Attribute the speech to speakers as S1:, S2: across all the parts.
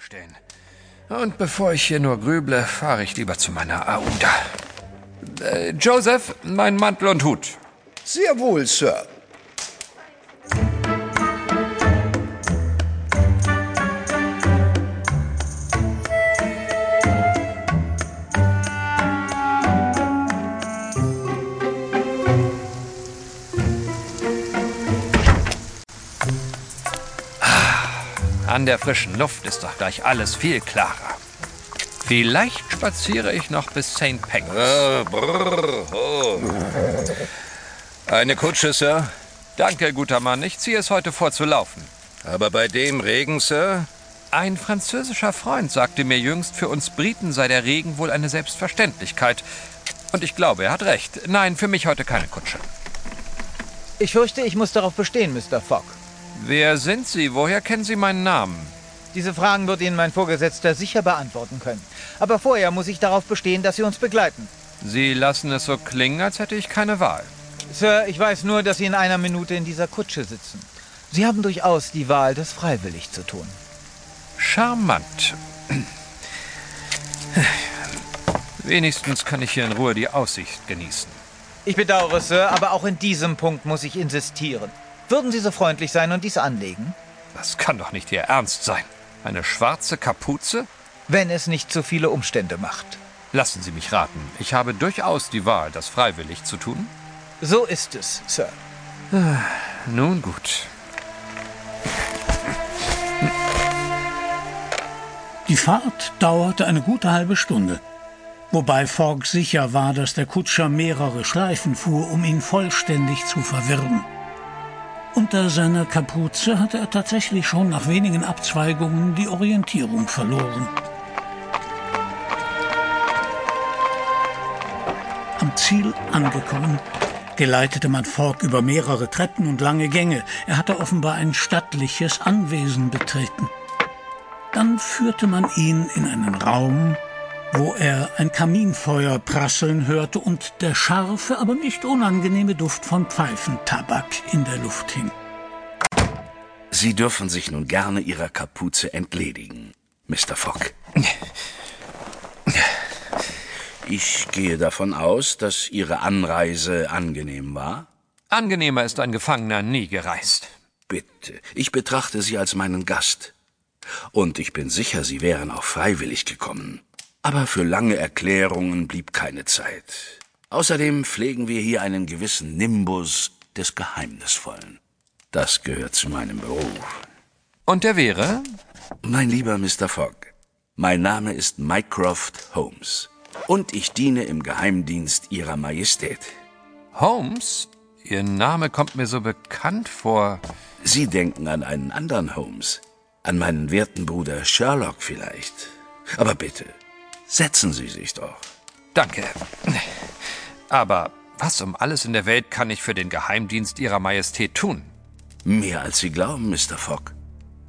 S1: stehen. Und bevor ich hier nur grüble, fahre ich lieber zu meiner Aouda. Äh, Joseph, mein Mantel und Hut.
S2: Sehr wohl, Sir.
S1: An der frischen Luft ist doch gleich alles viel klarer. Vielleicht spaziere ich noch bis St. Pancras.
S3: Ah, brrr, oh. Eine Kutsche, Sir?
S1: Danke, guter Mann. Ich ziehe es heute vor zu laufen.
S3: Aber bei dem Regen, Sir?
S1: Ein französischer Freund sagte mir jüngst, für uns Briten sei der Regen wohl eine Selbstverständlichkeit. Und ich glaube, er hat recht. Nein, für mich heute keine Kutsche.
S4: Ich fürchte, ich muss darauf bestehen, Mr. Fogg.
S1: Wer sind Sie? Woher kennen Sie meinen Namen?
S4: Diese Fragen wird Ihnen mein Vorgesetzter sicher beantworten können. Aber vorher muss ich darauf bestehen, dass Sie uns begleiten.
S1: Sie lassen es so klingen, als hätte ich keine Wahl.
S4: Sir, ich weiß nur, dass Sie in einer Minute in dieser Kutsche sitzen. Sie haben durchaus die Wahl, das freiwillig zu tun.
S1: Charmant. Wenigstens kann ich hier in Ruhe die Aussicht genießen.
S4: Ich bedauere, Sir, aber auch in diesem Punkt muss ich insistieren. Würden Sie so freundlich sein und dies anlegen?
S1: Das kann doch nicht Ihr Ernst sein. Eine schwarze Kapuze?
S4: Wenn es nicht zu viele Umstände macht.
S1: Lassen Sie mich raten. Ich habe durchaus die Wahl, das freiwillig zu tun.
S4: So ist es, Sir.
S1: Nun gut.
S5: Die Fahrt dauerte eine gute halbe Stunde, wobei Fogg sicher war, dass der Kutscher mehrere Schleifen fuhr, um ihn vollständig zu verwirren. Unter seiner Kapuze hatte er tatsächlich schon nach wenigen Abzweigungen die Orientierung verloren. Am Ziel angekommen, geleitete man Fogg über mehrere Treppen und lange Gänge. Er hatte offenbar ein stattliches Anwesen betreten. Dann führte man ihn in einen Raum, wo er ein Kaminfeuer prasseln hörte und der scharfe, aber nicht unangenehme Duft von Pfeifentabak in der Luft hing.
S6: Sie dürfen sich nun gerne Ihrer Kapuze entledigen, Mr. Fogg. Ich gehe davon aus, dass Ihre Anreise angenehm war.
S1: Angenehmer ist ein Gefangener nie gereist.
S6: Bitte, ich betrachte Sie als meinen Gast. Und ich bin sicher, Sie wären auch freiwillig gekommen. Aber für lange Erklärungen blieb keine Zeit. Außerdem pflegen wir hier einen gewissen Nimbus des Geheimnisvollen. Das gehört zu meinem Beruf.
S1: Und der wäre?
S6: Mein lieber Mr. Fogg, mein Name ist Mycroft Holmes. Und ich diene im Geheimdienst Ihrer Majestät.
S1: Holmes? Ihr Name kommt mir so bekannt vor.
S6: Sie denken an einen anderen Holmes. An meinen werten Bruder Sherlock vielleicht. Aber bitte, setzen Sie sich doch.
S1: Danke. Aber was um alles in der Welt kann ich für den Geheimdienst Ihrer Majestät tun?
S6: Mehr als Sie glauben, Mr. Fogg.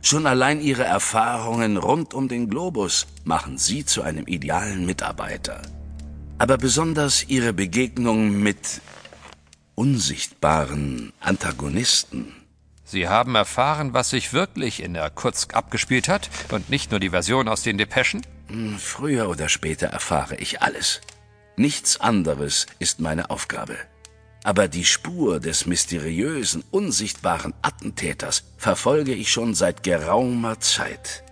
S6: Schon allein Ihre Erfahrungen rund um den Globus machen Sie zu einem idealen Mitarbeiter. Aber besonders Ihre Begegnung mit unsichtbaren Antagonisten.
S1: Sie haben erfahren, was sich wirklich in Irkutsk abgespielt hat und nicht nur die Version aus den Depeschen?
S6: Hm, Früher oder später erfahre ich alles. Nichts anderes ist meine Aufgabe. Aber die Spur des mysteriösen, unsichtbaren Attentäters verfolge ich schon seit geraumer Zeit.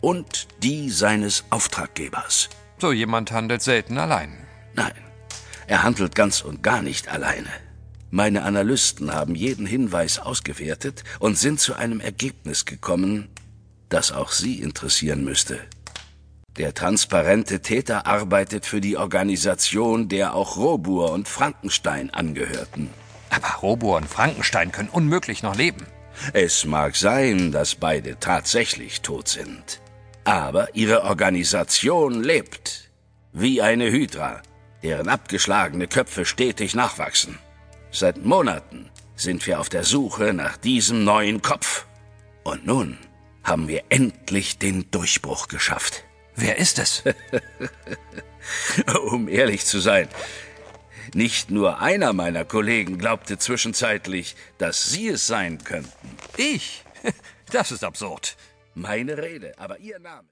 S6: Und die seines Auftraggebers.
S1: So jemand handelt selten allein.
S6: Nein, er handelt ganz und gar nicht alleine. Meine Analysten haben jeden Hinweis ausgewertet und sind zu einem Ergebnis gekommen, das auch Sie interessieren müsste. Der transparente Täter arbeitet für die Organisation, der auch Robur und Frankenstein angehörten.
S1: Aber Robo und Frankenstein können unmöglich noch leben.
S6: Es mag sein, dass beide tatsächlich tot sind. Aber ihre Organisation lebt. Wie eine Hydra, deren abgeschlagene Köpfe stetig nachwachsen. Seit Monaten sind wir auf der Suche nach diesem neuen Kopf. Und nun haben wir endlich den Durchbruch geschafft.
S1: Wer ist es?
S6: Um ehrlich zu sein, nicht nur einer meiner Kollegen glaubte zwischenzeitlich, dass Sie es sein könnten.
S1: Ich? Das ist absurd.
S6: Meine Rede, aber Ihr Name.